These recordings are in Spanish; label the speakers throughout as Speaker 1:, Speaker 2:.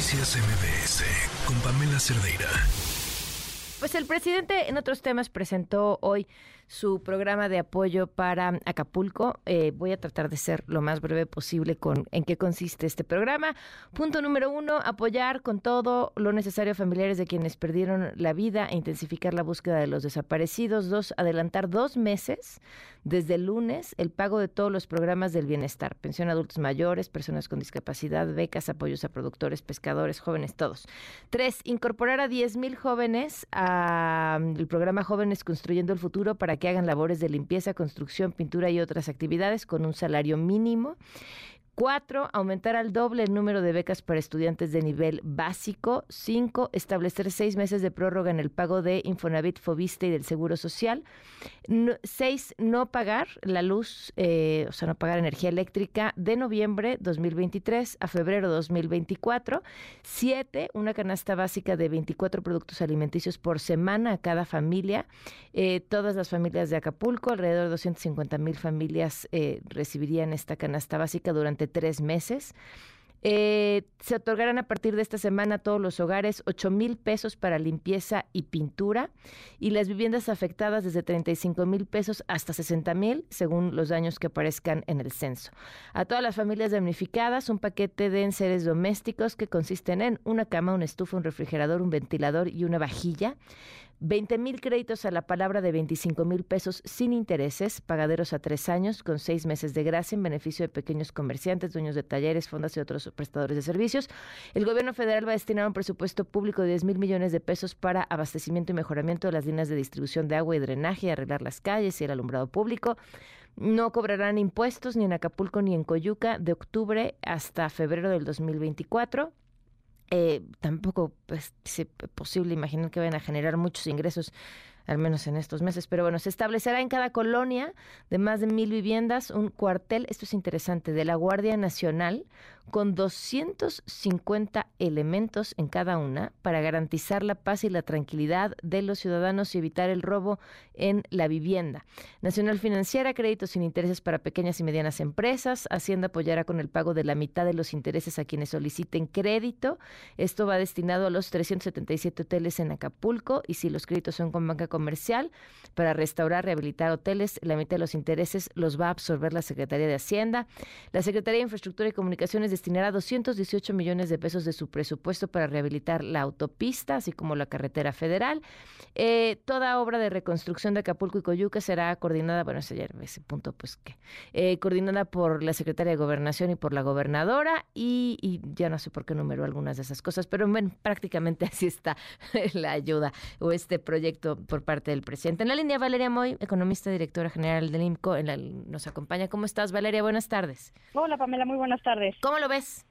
Speaker 1: Noticias MBS con Pamela Cerdeira.
Speaker 2: Pues el presidente en otros temas presentó hoy su programa de apoyo para Acapulco. Eh, voy a tratar de ser lo más breve posible con en qué consiste este programa. Punto número uno, apoyar con todo lo necesario a familiares de quienes perdieron la vida e intensificar la búsqueda de los desaparecidos. Dos, adelantar dos meses desde el lunes el pago de todos los programas del bienestar, pensión a adultos mayores, personas con discapacidad, becas, apoyos a productores, pescadores, jóvenes, todos. Tres, incorporar a 10 mil jóvenes al programa Jóvenes Construyendo el Futuro para que hagan labores de limpieza, construcción, pintura y otras actividades con un salario mínimo. Cuatro, aumentar al doble el número de becas para estudiantes de nivel básico. Cinco, establecer seis meses de prórroga en el pago de Infonavit, Fobiste y del Seguro Social. seis, no pagar la luz, eh, o sea, no pagar energía eléctrica de noviembre 2023 a febrero 2024. Siete, una canasta básica de 24 productos alimenticios por semana a cada familia. Eh, todas las familias de Acapulco, alrededor de 250 mil familias eh, recibirían esta canasta básica durante tres meses. Eh, se otorgarán a partir de esta semana a todos los hogares 8 mil pesos para limpieza y pintura y las viviendas afectadas desde 35 mil pesos hasta 60 mil según los daños que aparezcan en el censo. A todas las familias damnificadas un paquete de enseres domésticos que consisten en una cama, una estufa, un refrigerador, un ventilador y una vajilla 20 mil créditos a la palabra de 25 mil pesos sin intereses, pagaderos a tres años, con seis meses de gracia en beneficio de pequeños comerciantes, dueños de talleres, fondas y otros prestadores de servicios. El gobierno federal va a destinar un presupuesto público de 10 mil millones de pesos para abastecimiento y mejoramiento de las líneas de distribución de agua y drenaje, arreglar las calles y el alumbrado público. No cobrarán impuestos ni en Acapulco ni en Coyuca de octubre hasta febrero del 2024. Eh, tampoco pues, es posible imaginar que vayan a generar muchos ingresos al menos en estos meses. Pero bueno, se establecerá en cada colonia de más de mil viviendas un cuartel, esto es interesante, de la Guardia Nacional con 250 elementos en cada una para garantizar la paz y la tranquilidad de los ciudadanos y evitar el robo en la vivienda. Nacional Financiera, créditos sin intereses para pequeñas y medianas empresas. Hacienda apoyará con el pago de la mitad de los intereses a quienes soliciten crédito. Esto va destinado a los 377 hoteles en Acapulco y si los créditos son con banca comercial, para restaurar, rehabilitar hoteles, la mitad de los intereses los va a absorber la Secretaría de Hacienda. La Secretaría de Infraestructura y Comunicaciones destinará 218 millones de pesos de su presupuesto para rehabilitar la autopista, así como la carretera federal. Eh, toda obra de reconstrucción de Acapulco y Coyuca será coordinada, bueno, ese, ese punto, pues que, eh, coordinada por la Secretaria de Gobernación y por la gobernadora, y, y ya no sé por qué número algunas de esas cosas, pero bueno, prácticamente así está la ayuda o este proyecto por parte del presidente. En la línea, Valeria Moy, economista, directora general del IMCO, en la, nos acompaña. ¿Cómo estás, Valeria? Buenas tardes.
Speaker 3: Hola, Pamela, muy buenas tardes.
Speaker 2: ¿Cómo lo ves?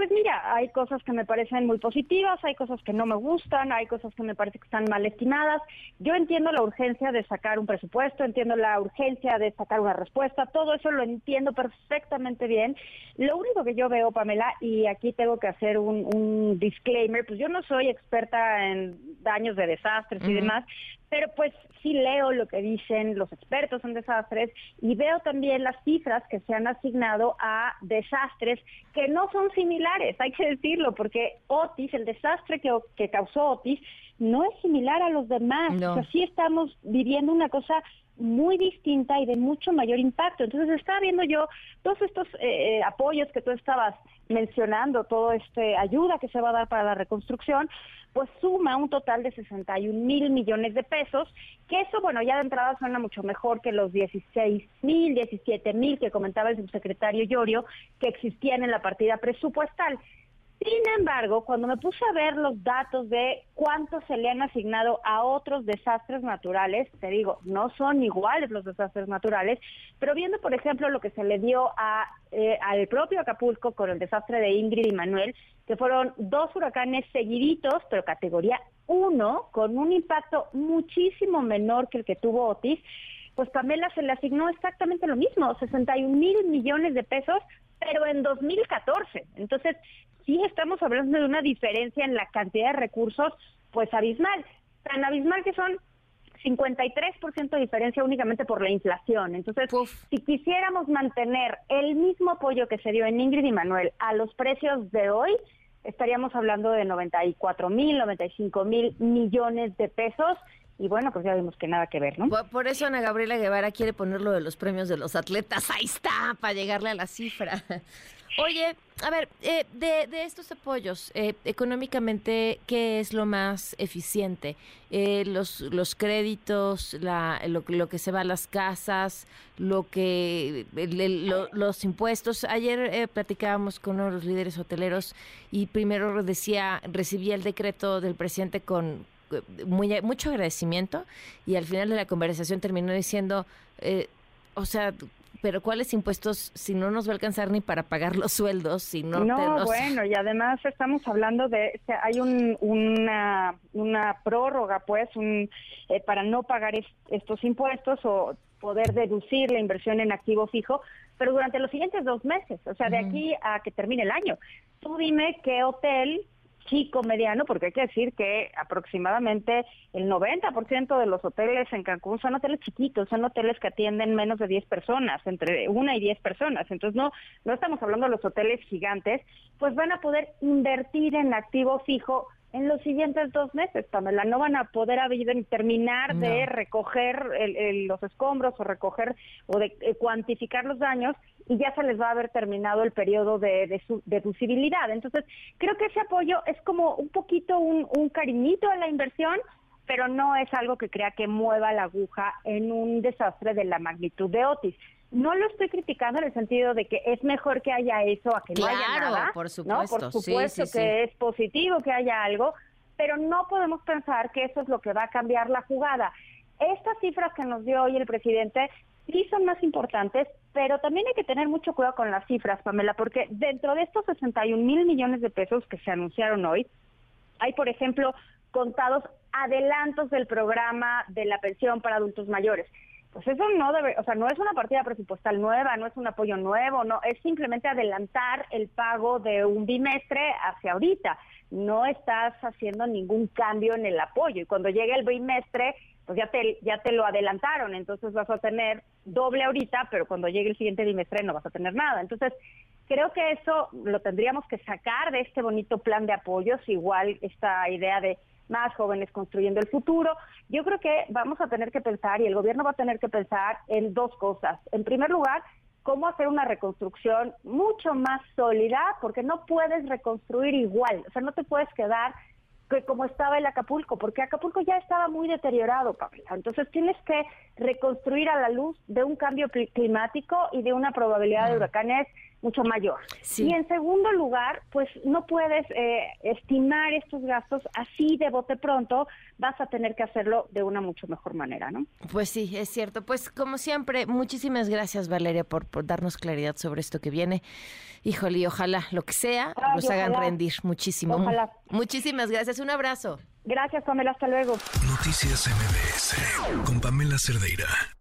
Speaker 3: Pues mira, hay cosas que me parecen muy positivas, hay cosas que no me gustan, hay cosas que me parece que están mal estimadas. Yo entiendo la urgencia de sacar un presupuesto, entiendo la urgencia de sacar una respuesta, todo eso lo entiendo perfectamente bien. Lo único que yo veo, Pamela, y aquí tengo que hacer un, disclaimer, pues yo no soy experta en daños de desastres y demás, pero pues sí leo lo que dicen los expertos en desastres y veo también las cifras que se han asignado a desastres que no son similares, hay que decirlo, porque Otis, el desastre que, que causó Otis, no es similar a los demás. No. sí estamos viviendo una cosa muy distinta y de mucho mayor impacto. Entonces estaba viendo yo todos estos eh, eh, apoyos que tú estabas mencionando, toda esta ayuda que se va a dar para la reconstrucción, pues suma un total de 61 mil millones de pesos, que eso, bueno, ya de entrada suena mucho mejor que los 16 mil, 17 mil que comentaba el subsecretario Llorio, que existían en la partida presupuestal. Sin embargo, cuando me puse a ver los datos de cuánto se le han asignado a otros desastres naturales, te digo, no son iguales los desastres naturales, pero viendo, por ejemplo, lo que se le dio a, eh, al propio Acapulco con el desastre de Ingrid y Manuel, que fueron dos huracanes seguiditos, pero categoría 1, con un impacto muchísimo menor que el que tuvo Otis, pues Pamela se le asignó exactamente lo mismo, 61 mil millones de pesos, pero en 2014. Entonces, sí estamos hablando de una diferencia en la cantidad de recursos, pues abismal. Tan abismal que son 53% de diferencia únicamente por la inflación. Entonces, si quisiéramos mantener el mismo apoyo que se dio en Ingrid y Manuel a los precios de hoy, estaríamos hablando de 94 mil, 95 mil millones de pesos. Y bueno, pues ya vimos que nada que ver, ¿no?
Speaker 2: Por, eso Ana Gabriela Guevara quiere ponerlo de los premios de los atletas. Ahí está, para llegarle a la cifra. Oye, a ver, eh, de, estos apoyos, eh, económicamente, ¿qué es lo más eficiente? Eh, los, los créditos, la, lo, lo, que se va a las casas, lo que los impuestos. Ayer platicábamos con uno de los líderes hoteleros y primero decía, recibía el decreto del presidente con muy, mucho agradecimiento y al final de la conversación terminó diciendo, o sea, pero ¿cuáles impuestos si no nos va a alcanzar ni para pagar los sueldos? Si no,
Speaker 3: no bueno, y además estamos hablando de, hay un, una, una prórroga, pues, un, eh, para no pagar estos impuestos o poder deducir la inversión en activo fijo, pero durante los siguientes dos meses, o sea, de aquí a que termine el año. Tú dime qué hotel chico, mediano, porque hay que decir que aproximadamente el 90% de los hoteles en Cancún son hoteles chiquitos, son hoteles que atienden menos de 10 personas, entre una y 10 personas. Entonces no no estamos hablando de los hoteles gigantes, pues van a poder invertir en activo fijo en los siguientes dos meses, Pamela. No van a poder terminar de recoger los escombros o recoger o de eh, cuantificar los daños y ya se les va a haber terminado el periodo de, de su deducibilidad. Entonces, creo que ese apoyo es como un poquito un, un cariñito a la inversión, pero no es algo que crea que mueva la aguja en un desastre de la magnitud de Otis. No lo estoy criticando en el sentido de que es mejor que haya eso a que no haya nada.
Speaker 2: por supuesto.
Speaker 3: Por supuesto que es positivo que haya algo, pero no podemos pensar que eso es lo que va a cambiar la jugada. Estas cifras que nos dio hoy el presidente sí son más importantes, pero también hay que tener mucho cuidado con las cifras, Pamela, porque dentro de estos 61 mil millones de pesos que se anunciaron hoy, hay, por ejemplo, contados adelantos del programa de la pensión para adultos mayores pues eso no debe, o sea, no es una partida presupuestal nueva, no es un apoyo nuevo, no, es simplemente adelantar el pago de un bimestre hacia ahorita. No estás haciendo ningún cambio en el apoyo y cuando llegue el bimestre, pues ya te ya te lo adelantaron, entonces vas a tener doble ahorita, pero cuando llegue el siguiente bimestre no vas a tener nada. Entonces, creo que eso lo tendríamos que sacar de este bonito plan de apoyos, igual esta idea de más jóvenes construyendo el futuro. Yo creo que vamos a tener que pensar y el gobierno va a tener que pensar en dos cosas. En primer lugar, cómo hacer una reconstrucción mucho más sólida, porque no puedes reconstruir igual, o sea, no te puedes quedar como estaba el Acapulco, porque Acapulco ya estaba muy deteriorado, Pamela. Entonces tienes que reconstruir a la luz de un cambio climático y de una probabilidad de huracanes mucho mayor. Y en segundo lugar, pues no puedes eh, estimar estos gastos así de bote pronto, vas a tener que hacerlo de una mucho mejor manera, ¿no?
Speaker 2: Pues sí, es cierto. Pues como siempre, muchísimas gracias Valeria por, por darnos claridad sobre esto que viene. Híjole, y ojalá lo que sea nos hagan rendir muchísimo. Ojalá. Muchísimas gracias, un abrazo.
Speaker 3: Gracias, Pamela, hasta luego.
Speaker 1: Noticias MBS con Pamela Cerdeira.